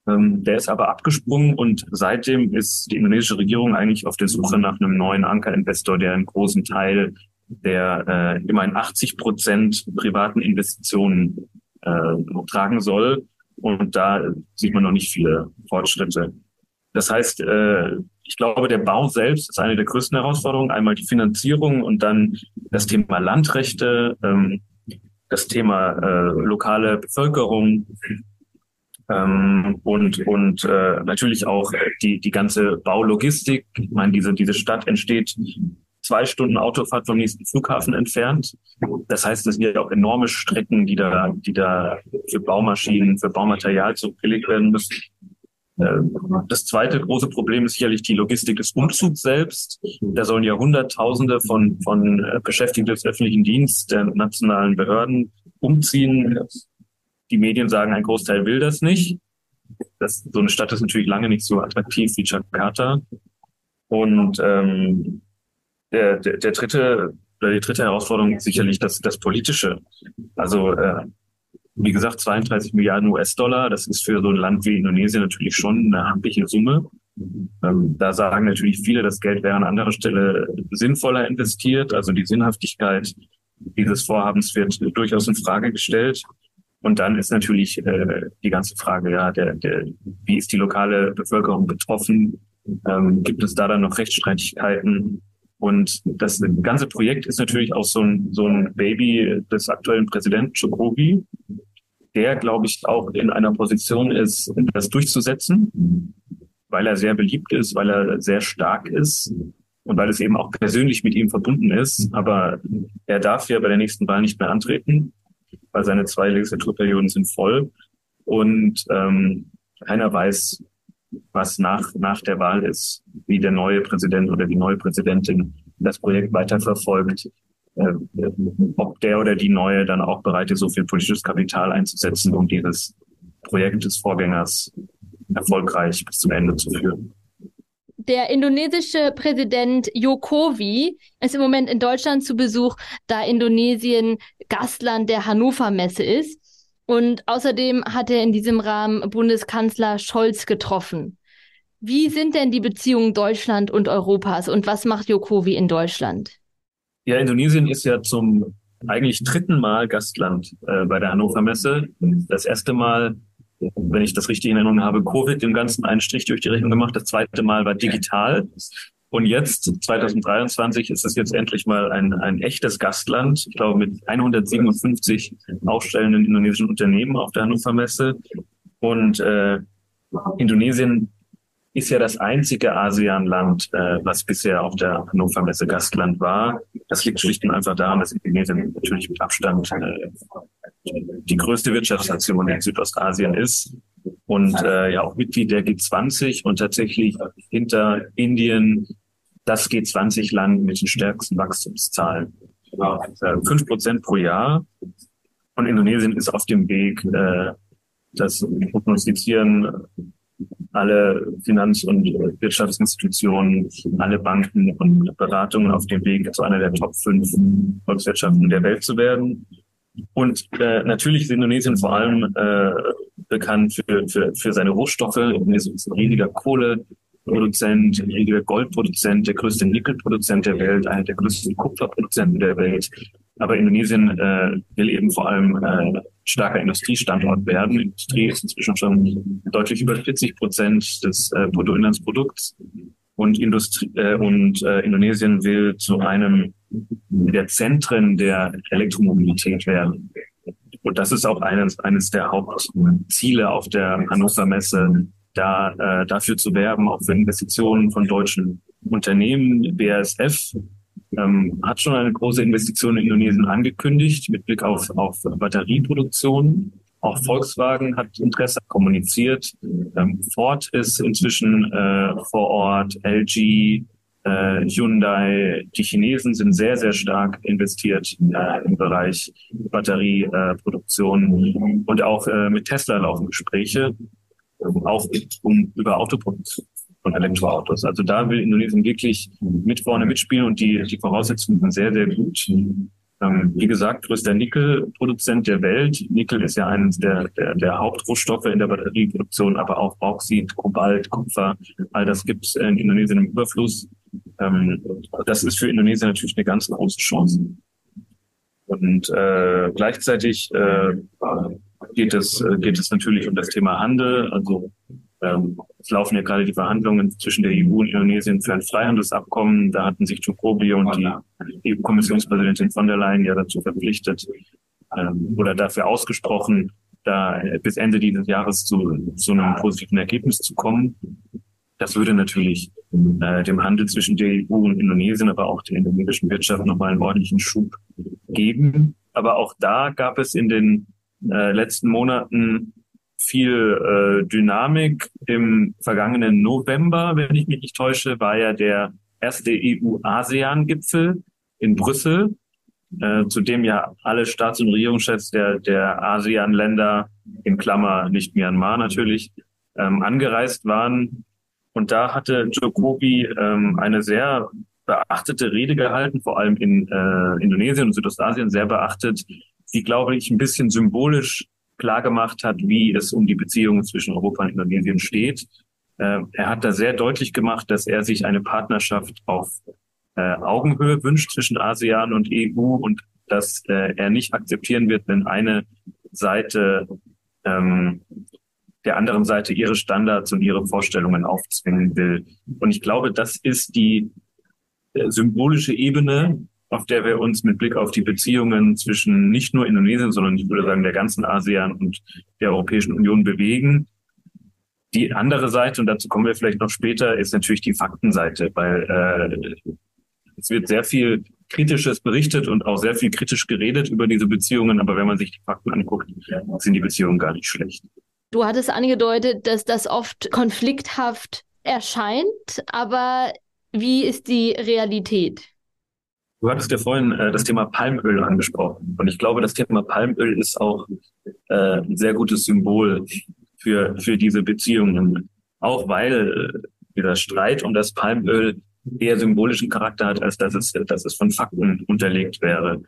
Ähm, der ist aber abgesprungen und seitdem ist die indonesische Regierung eigentlich auf der Suche nach einem neuen Ankerinvestor, der einen großen Teil der äh, immerhin 80 Prozent privaten Investitionen äh, tragen soll. Und da sieht man noch nicht viele Fortschritte. Das heißt, äh, ich glaube, der Bau selbst ist eine der größten Herausforderungen. Einmal die Finanzierung und dann das Thema Landrechte, ähm, das Thema äh, lokale Bevölkerung ähm, und, und äh, natürlich auch die, die ganze Baulogistik. Ich meine, diese, diese Stadt entsteht zwei Stunden Autofahrt vom nächsten Flughafen entfernt. Das heißt, es sind ja auch enorme Strecken, die da, die da für Baumaschinen, für Baumaterial zurückgelegt werden müssen. Ähm, das zweite große Problem ist sicherlich die Logistik des Umzugs selbst. Da sollen ja Hunderttausende von, von äh, Beschäftigten des öffentlichen Dienstes, der nationalen Behörden umziehen. Die Medien sagen, ein Großteil will das nicht. Das, so eine Stadt ist natürlich lange nicht so attraktiv wie Jakarta. Und ähm, der, der, der dritte oder die dritte Herausforderung ist sicherlich das, das Politische. Also äh, wie gesagt, 32 Milliarden US-Dollar, das ist für so ein Land wie Indonesien natürlich schon eine amtliche Summe. Ähm, da sagen natürlich viele, das Geld wäre an anderer Stelle sinnvoller investiert. Also die Sinnhaftigkeit dieses Vorhabens wird durchaus in Frage gestellt. Und dann ist natürlich äh, die ganze Frage, ja, der, der, wie ist die lokale Bevölkerung betroffen? Ähm, gibt es da dann noch Rechtsstreitigkeiten? Und das ganze Projekt ist natürlich auch so ein, so ein Baby des aktuellen Präsidenten Jokowi, der, glaube ich, auch in einer Position ist, das durchzusetzen, weil er sehr beliebt ist, weil er sehr stark ist und weil es eben auch persönlich mit ihm verbunden ist. Aber er darf ja bei der nächsten Wahl nicht mehr antreten, weil seine zwei Legislaturperioden sind voll. Und ähm, keiner weiß, was nach, nach der Wahl ist, wie der neue Präsident oder die neue Präsidentin das Projekt weiterverfolgt, äh, ob der oder die neue dann auch bereit ist, so viel politisches Kapital einzusetzen, um dieses Projekt des Vorgängers erfolgreich bis zum Ende zu führen. Der indonesische Präsident Jokowi ist im Moment in Deutschland zu Besuch, da Indonesien Gastland der Hannover Messe ist. Und außerdem hat er in diesem Rahmen Bundeskanzler Scholz getroffen. Wie sind denn die Beziehungen Deutschland und Europas und was macht Jokowi in Deutschland? Ja, Indonesien ist ja zum eigentlich dritten Mal Gastland äh, bei der Hannover Messe. Das erste Mal, wenn ich das richtig in Erinnerung habe, Covid dem Ganzen einen Strich durch die Rechnung gemacht. Das zweite Mal war digital. Und jetzt, 2023, ist es jetzt endlich mal ein, ein echtes Gastland. Ich glaube, mit 157 ausstellenden indonesischen Unternehmen auf der Hannover Messe. Und äh, Indonesien ist ja das einzige ASEAN-Land, äh, was bisher auf der Hannover Messe Gastland war. Das liegt schlicht und einfach daran, dass Indonesien natürlich mit Abstand äh, die größte Wirtschaftsnation in Südostasien ist und äh, ja auch Mitglied der G20 und tatsächlich hinter Indien, das G20-Land mit den stärksten Wachstumszahlen. Fünf Prozent pro Jahr. Und Indonesien ist auf dem Weg, äh, das prognostizieren alle Finanz- und Wirtschaftsinstitutionen, alle Banken und Beratungen auf dem Weg zu einer der Top 5 Volkswirtschaften der Welt zu werden. Und äh, natürlich ist Indonesien vor allem äh, bekannt für, für, für seine Rohstoffe. Indonesien ist ein riesiger Kohle, Produzent, riesiger Goldproduzent, der größte Nickelproduzent der Welt, einer der größten Kupferproduzenten der Welt. Aber Indonesien äh, will eben vor allem äh, starker Industriestandort werden. Industrie ist inzwischen schon deutlich über 40 Prozent des äh, Bruttoinlandsprodukts. Und, Industrie, äh, und äh, Indonesien will zu einem der Zentren der Elektromobilität werden. Und das ist auch eines, eines der Hauptziele auf der Hannover Messe, da äh, dafür zu werben, auch für Investitionen von deutschen Unternehmen. BASF ähm, hat schon eine große Investition in Indonesien angekündigt mit Blick auf, auf Batterieproduktion. Auch Volkswagen hat Interesse kommuniziert. Ähm, Ford ist inzwischen äh, vor Ort, LG, äh, Hyundai. Die Chinesen sind sehr, sehr stark investiert äh, im Bereich Batterieproduktion. Äh, und auch äh, mit Tesla laufen Gespräche, auch um, über Autoproduktion von Elektroautos. Also da will Indonesien wirklich mit vorne mitspielen und die, die Voraussetzungen sind sehr, sehr gut. Ähm, wie gesagt, größter Nickelproduzent der Welt. Nickel ist ja eines der, der, der Hauptrohstoffe in der Batterieproduktion, aber auch Bauxit, Kobalt, Kupfer, all das gibt es in Indonesien im Überfluss. Ähm, das ist für Indonesien natürlich eine ganz große Chance. Und äh, gleichzeitig äh, geht es geht es natürlich um das Thema Handel. Also ähm, es laufen ja gerade die Verhandlungen zwischen der EU und Indonesien für ein Freihandelsabkommen. Da hatten sich Jokowi und die EU-Kommissionspräsidentin von der Leyen ja dazu verpflichtet ähm, oder dafür ausgesprochen, da bis Ende dieses Jahres zu, zu einem positiven Ergebnis zu kommen. Das würde natürlich äh, dem Handel zwischen der EU und Indonesien, aber auch der indonesischen Wirtschaft nochmal einen ordentlichen Schub geben. Aber auch da gab es in den äh, letzten Monaten viel äh, Dynamik. Im vergangenen November, wenn ich mich nicht täusche, war ja der erste EU-ASEAN-Gipfel in Brüssel, äh, zu dem ja alle Staats- und Regierungschefs der, der ASEAN-Länder, in Klammer nicht Myanmar natürlich, ähm, angereist waren. Und da hatte Jokowi ähm, eine sehr beachtete Rede gehalten, vor allem in äh, Indonesien und Südostasien sehr beachtet, die, glaube ich, ein bisschen symbolisch klargemacht hat, wie es um die Beziehungen zwischen Europa und Indonesien steht. Äh, er hat da sehr deutlich gemacht, dass er sich eine Partnerschaft auf äh, Augenhöhe wünscht zwischen ASEAN und EU und dass äh, er nicht akzeptieren wird, wenn eine Seite ähm, der anderen Seite ihre Standards und ihre Vorstellungen aufzwingen will. Und ich glaube, das ist die äh, symbolische Ebene, auf der wir uns mit Blick auf die Beziehungen zwischen nicht nur Indonesien, sondern ich würde sagen der ganzen ASEAN und der Europäischen Union bewegen. Die andere Seite, und dazu kommen wir vielleicht noch später, ist natürlich die Faktenseite, weil äh, es wird sehr viel Kritisches berichtet und auch sehr viel kritisch geredet über diese Beziehungen, aber wenn man sich die Fakten anguckt, sind die Beziehungen gar nicht schlecht. Du hattest angedeutet, dass das oft konflikthaft erscheint, aber wie ist die Realität? Du hattest ja vorhin äh, das Thema Palmöl angesprochen. Und ich glaube, das Thema Palmöl ist auch äh, ein sehr gutes Symbol für, für diese Beziehungen. Auch weil äh, dieser Streit um das Palmöl eher symbolischen Charakter hat, als dass es, dass es von Fakten unterlegt wäre.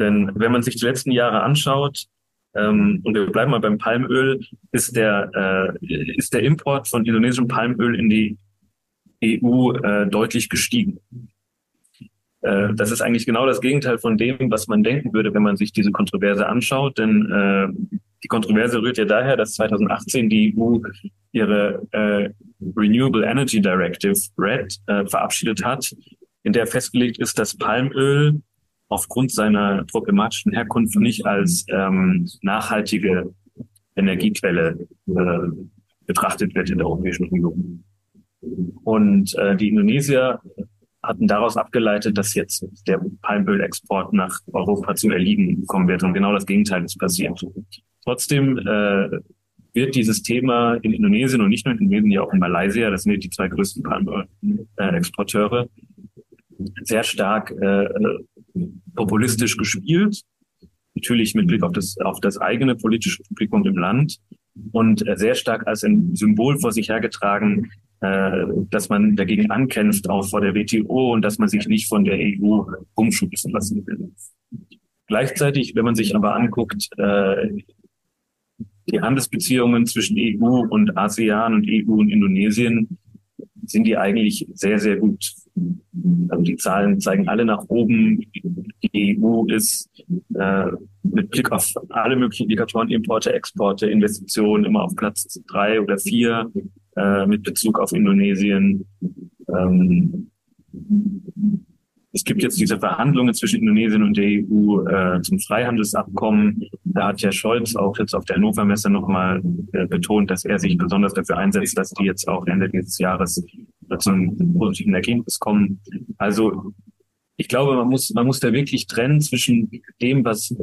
Denn wenn man sich die letzten Jahre anschaut, ähm, und wir bleiben mal beim Palmöl, ist der, äh, ist der Import von indonesischem Palmöl in die EU äh, deutlich gestiegen. Äh, das ist eigentlich genau das Gegenteil von dem, was man denken würde, wenn man sich diese Kontroverse anschaut. Denn äh, die Kontroverse rührt ja daher, dass 2018 die EU ihre äh, Renewable Energy Directive, RED, äh, verabschiedet hat, in der festgelegt ist, dass Palmöl aufgrund seiner problematischen Herkunft nicht als ähm, nachhaltige Energiequelle äh, betrachtet wird in der Europäischen Union. Und äh, die Indonesier hatten daraus abgeleitet, dass jetzt der Palmölexport nach Europa zu erliegen kommen wird. Und genau das Gegenteil ist passiert. Trotzdem äh, wird dieses Thema in Indonesien und nicht nur in Indonesien, ja auch in Malaysia, das sind die zwei größten Palmöl-Exporteure, sehr stark äh, populistisch gespielt. Natürlich mit Blick auf das, auf das eigene politische Publikum im Land und sehr stark als ein Symbol vor sich hergetragen, äh, dass man dagegen ankämpft, auch vor der WTO und dass man sich nicht von der EU umschubsen lassen will. Gleichzeitig, wenn man sich aber anguckt, äh, die Handelsbeziehungen zwischen EU und ASEAN und EU und Indonesien, sind die eigentlich sehr, sehr gut. Also die Zahlen zeigen alle nach oben. Die EU ist äh, mit Blick auf alle möglichen Indikatoren, Importe, Exporte, Investitionen immer auf Platz drei oder vier äh, mit Bezug auf Indonesien. Ähm, es gibt jetzt diese Verhandlungen zwischen Indonesien und der EU äh, zum Freihandelsabkommen. Da hat ja Scholz auch jetzt auf der Hannover Messe nochmal äh, betont, dass er sich besonders dafür einsetzt, dass die jetzt auch Ende dieses Jahres zu einem positiven Ergebnis kommen. Also ich glaube, man muss, man muss da wirklich trennen zwischen dem, was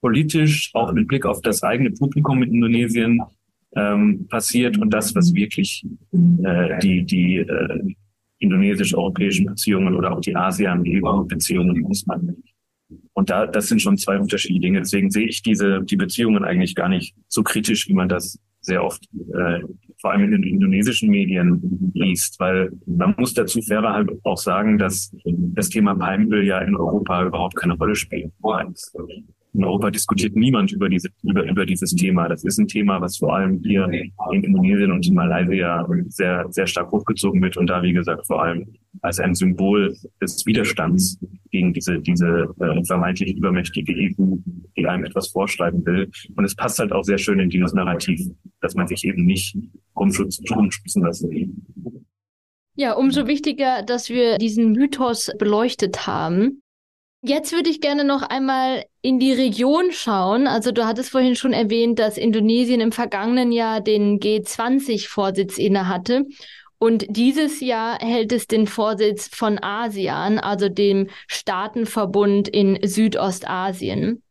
politisch auch mit Blick auf das eigene Publikum in Indonesien ähm, passiert und das, was wirklich äh, die, die äh, indonesisch-europäischen Beziehungen oder auch die ASEAN-EU-Beziehungen ausmachen. Und da, das sind schon zwei unterschiedliche Dinge. Deswegen sehe ich diese, die Beziehungen eigentlich gar nicht so kritisch, wie man das sehr oft, äh, vor allem in den indonesischen Medien liest, weil man muss dazu fairer halt auch sagen, dass das Thema Palmöl ja in Europa überhaupt keine Rolle spielt. In Europa diskutiert niemand über, diese, über, über dieses Thema. Das ist ein Thema, was vor allem hier in Indonesien und in Malaysia sehr, sehr stark hochgezogen wird und da, wie gesagt, vor allem als ein Symbol des Widerstands gegen diese, diese äh, vermeintlich übermächtige EU, die einem etwas vorschreiben will. Und es passt halt auch sehr schön in dieses Narrativ, dass man sich eben nicht rumschubsen lassen will. Ja, umso wichtiger, dass wir diesen Mythos beleuchtet haben. Jetzt würde ich gerne noch einmal in die Region schauen. Also du hattest vorhin schon erwähnt, dass Indonesien im vergangenen Jahr den G20-Vorsitz innehatte. Und dieses Jahr hält es den Vorsitz von ASEAN, also dem Staatenverbund in Südostasien.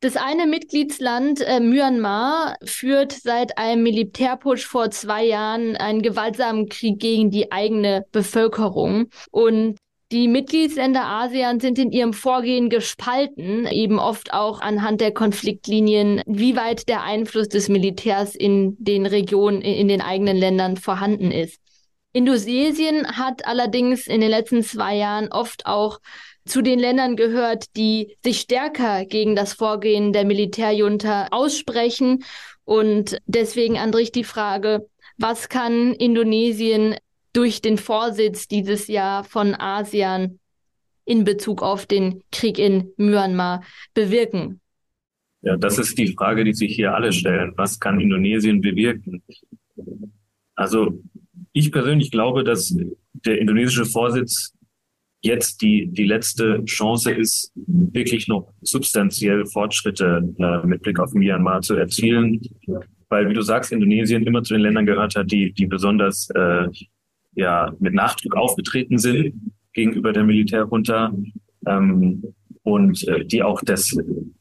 Das eine Mitgliedsland, äh, Myanmar, führt seit einem Militärputsch vor zwei Jahren einen gewaltsamen Krieg gegen die eigene Bevölkerung. Und die Mitgliedsländer ASEAN sind in ihrem Vorgehen gespalten, eben oft auch anhand der Konfliktlinien, wie weit der Einfluss des Militärs in den Regionen, in den eigenen Ländern vorhanden ist. Indonesien hat allerdings in den letzten zwei Jahren oft auch zu den Ländern gehört, die sich stärker gegen das Vorgehen der Militärjunta aussprechen. Und deswegen, Andrich, die Frage, was kann Indonesien durch den Vorsitz dieses Jahr von ASEAN in Bezug auf den Krieg in Myanmar bewirken? Ja, das ist die Frage, die sich hier alle stellen. Was kann Indonesien bewirken? Also ich persönlich glaube, dass der indonesische Vorsitz jetzt die, die letzte Chance ist, wirklich noch substanziell Fortschritte äh, mit Blick auf Myanmar zu erzielen. Weil, wie du sagst, Indonesien immer zu den Ländern gehört hat, die, die besonders äh, ja mit Nachdruck aufgetreten sind gegenüber der Militärjunta ähm, und äh, die auch das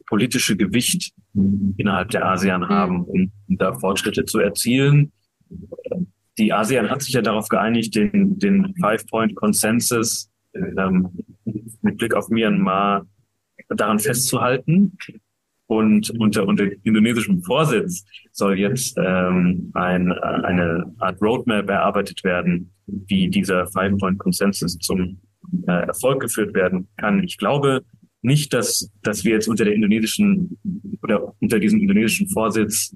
politische Gewicht innerhalb der ASEAN mhm. haben, um, um da Fortschritte zu erzielen. Die ASEAN hat sich ja darauf geeinigt, den, den Five-Point-Consensus ähm, mit Blick auf Myanmar daran festzuhalten. Und unter, unter indonesischem Vorsitz soll jetzt ähm, ein, eine Art Roadmap erarbeitet werden, wie dieser Five-Point-Consensus zum äh, Erfolg geführt werden kann. Ich glaube nicht, dass, dass wir jetzt unter der indonesischen oder unter diesem indonesischen Vorsitz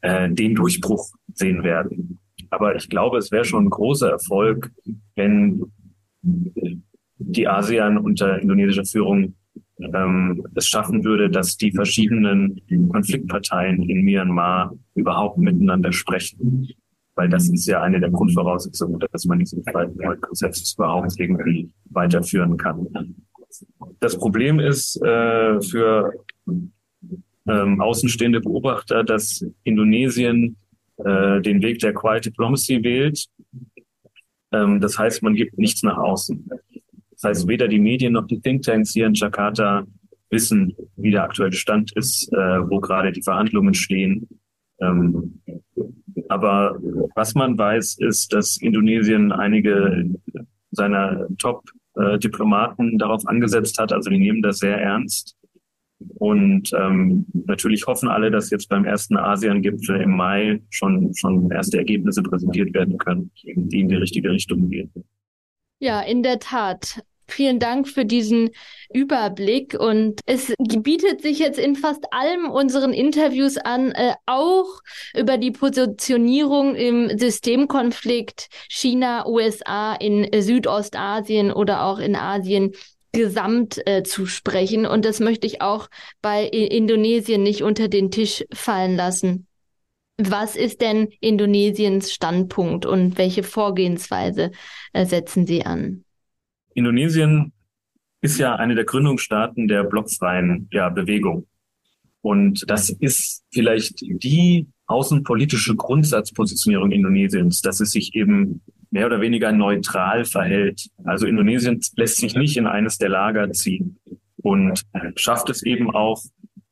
äh, den Durchbruch sehen werden. Aber ich glaube, es wäre schon ein großer Erfolg, wenn die ASEAN unter indonesischer Führung ähm, es schaffen würde, dass die verschiedenen Konfliktparteien in Myanmar überhaupt miteinander sprechen. Weil das ist ja eine der Grundvoraussetzungen, dass man diesen Prozess überhaupt irgendwie weiterführen kann. Das Problem ist äh, für ähm, außenstehende Beobachter, dass Indonesien äh, den Weg der Quiet Diplomacy wählt. Ähm, das heißt, man gibt nichts nach außen. Das heißt, weder die Medien noch die Thinktanks hier in Jakarta wissen, wie der aktuelle Stand ist, äh, wo gerade die Verhandlungen stehen. Ähm, aber was man weiß, ist, dass Indonesien einige seiner Top-Diplomaten darauf angesetzt hat. Also die nehmen das sehr ernst. Und ähm, natürlich hoffen alle, dass jetzt beim ersten ASEAN-Gipfel im Mai schon, schon erste Ergebnisse präsentiert werden können, die in die richtige Richtung gehen. Ja, in der Tat. Vielen Dank für diesen Überblick und es bietet sich jetzt in fast allen unseren Interviews an, äh, auch über die Positionierung im Systemkonflikt China-USA in Südostasien oder auch in Asien gesamt äh, zu sprechen. Und das möchte ich auch bei Indonesien nicht unter den Tisch fallen lassen. Was ist denn Indonesiens Standpunkt und welche Vorgehensweise äh, setzen Sie an? Indonesien ist ja eine der Gründungsstaaten der blockfreien ja, Bewegung. Und das ist vielleicht die außenpolitische Grundsatzpositionierung Indonesiens, dass es sich eben mehr oder weniger neutral verhält. Also Indonesien lässt sich nicht in eines der Lager ziehen und schafft es eben auch,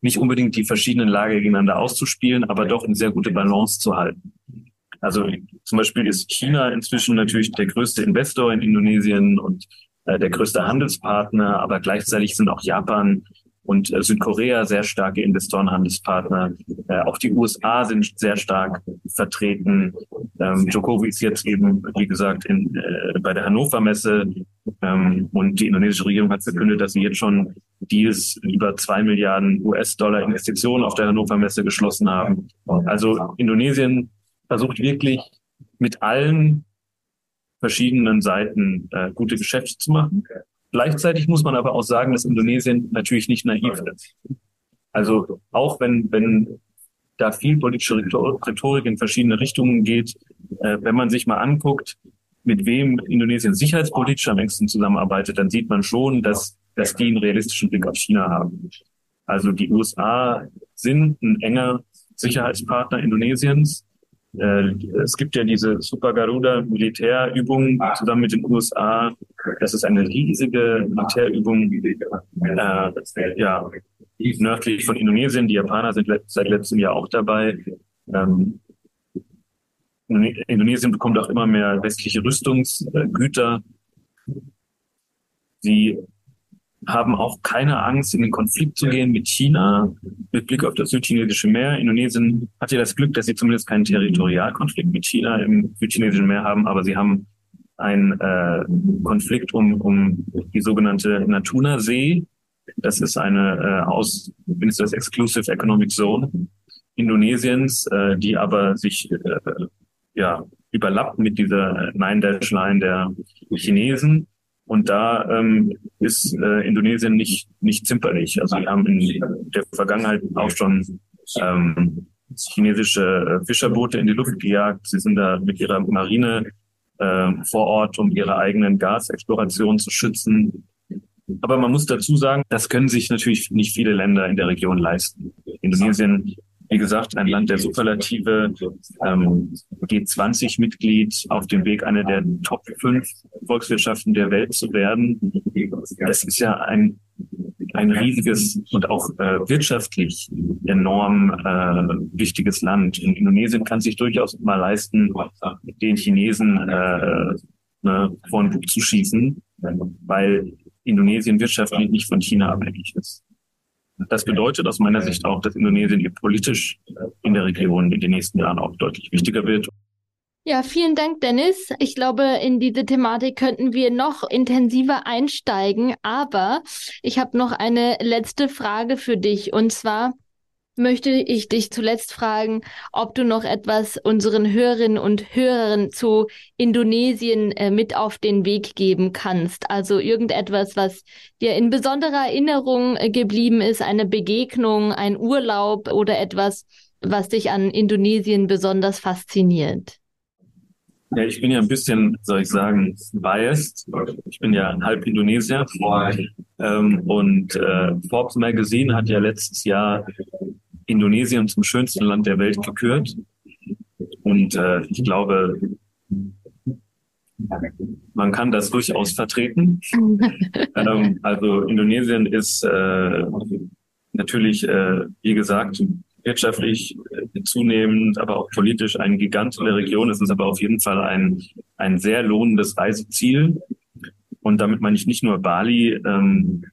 nicht unbedingt die verschiedenen Lager gegeneinander auszuspielen, aber doch eine sehr gute Balance zu halten. Also zum Beispiel ist China inzwischen natürlich der größte Investor in Indonesien und äh, der größte Handelspartner, aber gleichzeitig sind auch Japan und äh, Südkorea sehr starke Investoren, Handelspartner. Äh, auch die USA sind sehr stark vertreten. Ähm, Jokowi ist jetzt eben, wie gesagt, in, äh, bei der Hannover Messe ähm, und die indonesische Regierung hat verkündet, dass sie jetzt schon Deals über zwei Milliarden US-Dollar Investitionen auf der Hannover Messe geschlossen haben. Also Indonesien versucht wirklich mit allen verschiedenen Seiten äh, gute Geschäfte zu machen. Gleichzeitig muss man aber auch sagen, dass Indonesien natürlich nicht naiv ist. Also auch wenn, wenn da viel politische Rhetorik in verschiedene Richtungen geht, äh, wenn man sich mal anguckt, mit wem Indonesien sicherheitspolitisch am engsten zusammenarbeitet, dann sieht man schon, dass, dass die einen realistischen Blick auf China haben. Also die USA sind ein enger Sicherheitspartner Indonesiens. Äh, es gibt ja diese Super Garuda Militärübung zusammen mit den USA. Das ist eine riesige Militärübung, äh, ja, nördlich von Indonesien. Die Japaner sind seit letztem Jahr auch dabei. Ähm, Indonesien bekommt auch immer mehr westliche Rüstungsgüter. Sie haben auch keine Angst, in den Konflikt zu gehen mit China mit Blick auf das südchinesische Meer. Indonesien hat ja das Glück, dass sie zumindest keinen Territorialkonflikt mit China im südchinesischen Meer haben, aber sie haben einen äh, Konflikt um, um die sogenannte Natuna-See. Das ist eine äh, aus, ist das Exclusive Economic Zone Indonesiens, äh, die aber sich äh, ja überlappt mit dieser Nine-Dash-Line der Chinesen. Und da ähm, ist äh, Indonesien nicht, nicht zimperlich. Also wir haben in der Vergangenheit auch schon ähm, chinesische äh, Fischerboote in die Luft gejagt. Sie sind da mit ihrer Marine äh, vor Ort, um ihre eigenen Gasexplorationen zu schützen. Aber man muss dazu sagen, das können sich natürlich nicht viele Länder in der Region leisten. Indonesien wie gesagt, ein Land der Superlative, ähm, G20-Mitglied auf dem Weg, eine der Top 5 Volkswirtschaften der Welt zu werden. Das ist ja ein, ein riesiges und auch äh, wirtschaftlich enorm äh, wichtiges Land. In Indonesien kann sich durchaus mal leisten, den Chinesen äh, ne, vor den Bug zu schießen, weil Indonesien wirtschaftlich nicht von China abhängig ist. Das bedeutet aus meiner Sicht auch, dass Indonesien politisch in der Region in den nächsten Jahren auch deutlich wichtiger wird. Ja, vielen Dank, Dennis. Ich glaube, in diese Thematik könnten wir noch intensiver einsteigen, aber ich habe noch eine letzte Frage für dich und zwar, möchte ich dich zuletzt fragen, ob du noch etwas unseren Hörerinnen und Hörern zu Indonesien äh, mit auf den Weg geben kannst. Also irgendetwas, was dir in besonderer Erinnerung äh, geblieben ist, eine Begegnung, ein Urlaub oder etwas, was dich an Indonesien besonders fasziniert. Ja, ich bin ja ein bisschen, soll ich sagen, biased. Ich bin ja halb Indonesier. Ähm, und äh, Forbes Magazine hat ja letztes Jahr Indonesien zum schönsten Land der Welt gekürt. Und äh, ich glaube, man kann das durchaus vertreten. ähm, also Indonesien ist äh, natürlich, äh, wie gesagt, wirtschaftlich äh, zunehmend, aber auch politisch ein Gigant in der Region. Es ist aber auf jeden Fall ein, ein sehr lohnendes Reiseziel. Und damit meine ich nicht nur Bali, ähm,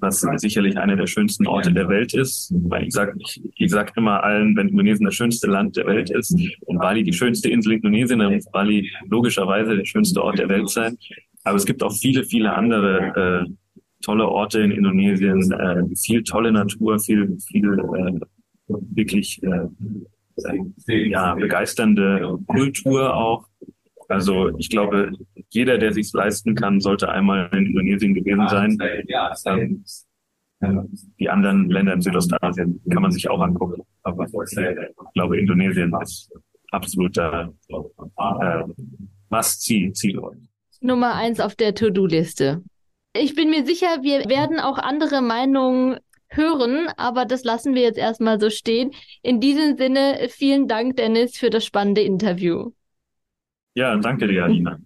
was sicherlich einer der schönsten Orte der Welt ist. Weil ich sage ich, sag immer allen, wenn Indonesien das schönste Land der Welt ist und Bali die schönste Insel Indonesien, dann muss Bali logischerweise der schönste Ort der Welt sein. Aber es gibt auch viele, viele andere äh, tolle Orte in Indonesien, äh, viel tolle Natur, viel, viel äh, wirklich äh, ja, begeisternde Kultur auch. Also ich glaube, jeder, der sich leisten kann, sollte einmal in Indonesien gewesen sein. Ähm, die anderen Länder in Südostasien kann man sich auch angucken. Aber ich glaube, Indonesien ist absoluter äh, Must-See-Zielort. Nummer eins auf der To-Do-Liste. Ich bin mir sicher, wir werden auch andere Meinungen hören, aber das lassen wir jetzt erstmal so stehen. In diesem Sinne, vielen Dank, Dennis, für das spannende Interview. Ja, danke dir, Alina.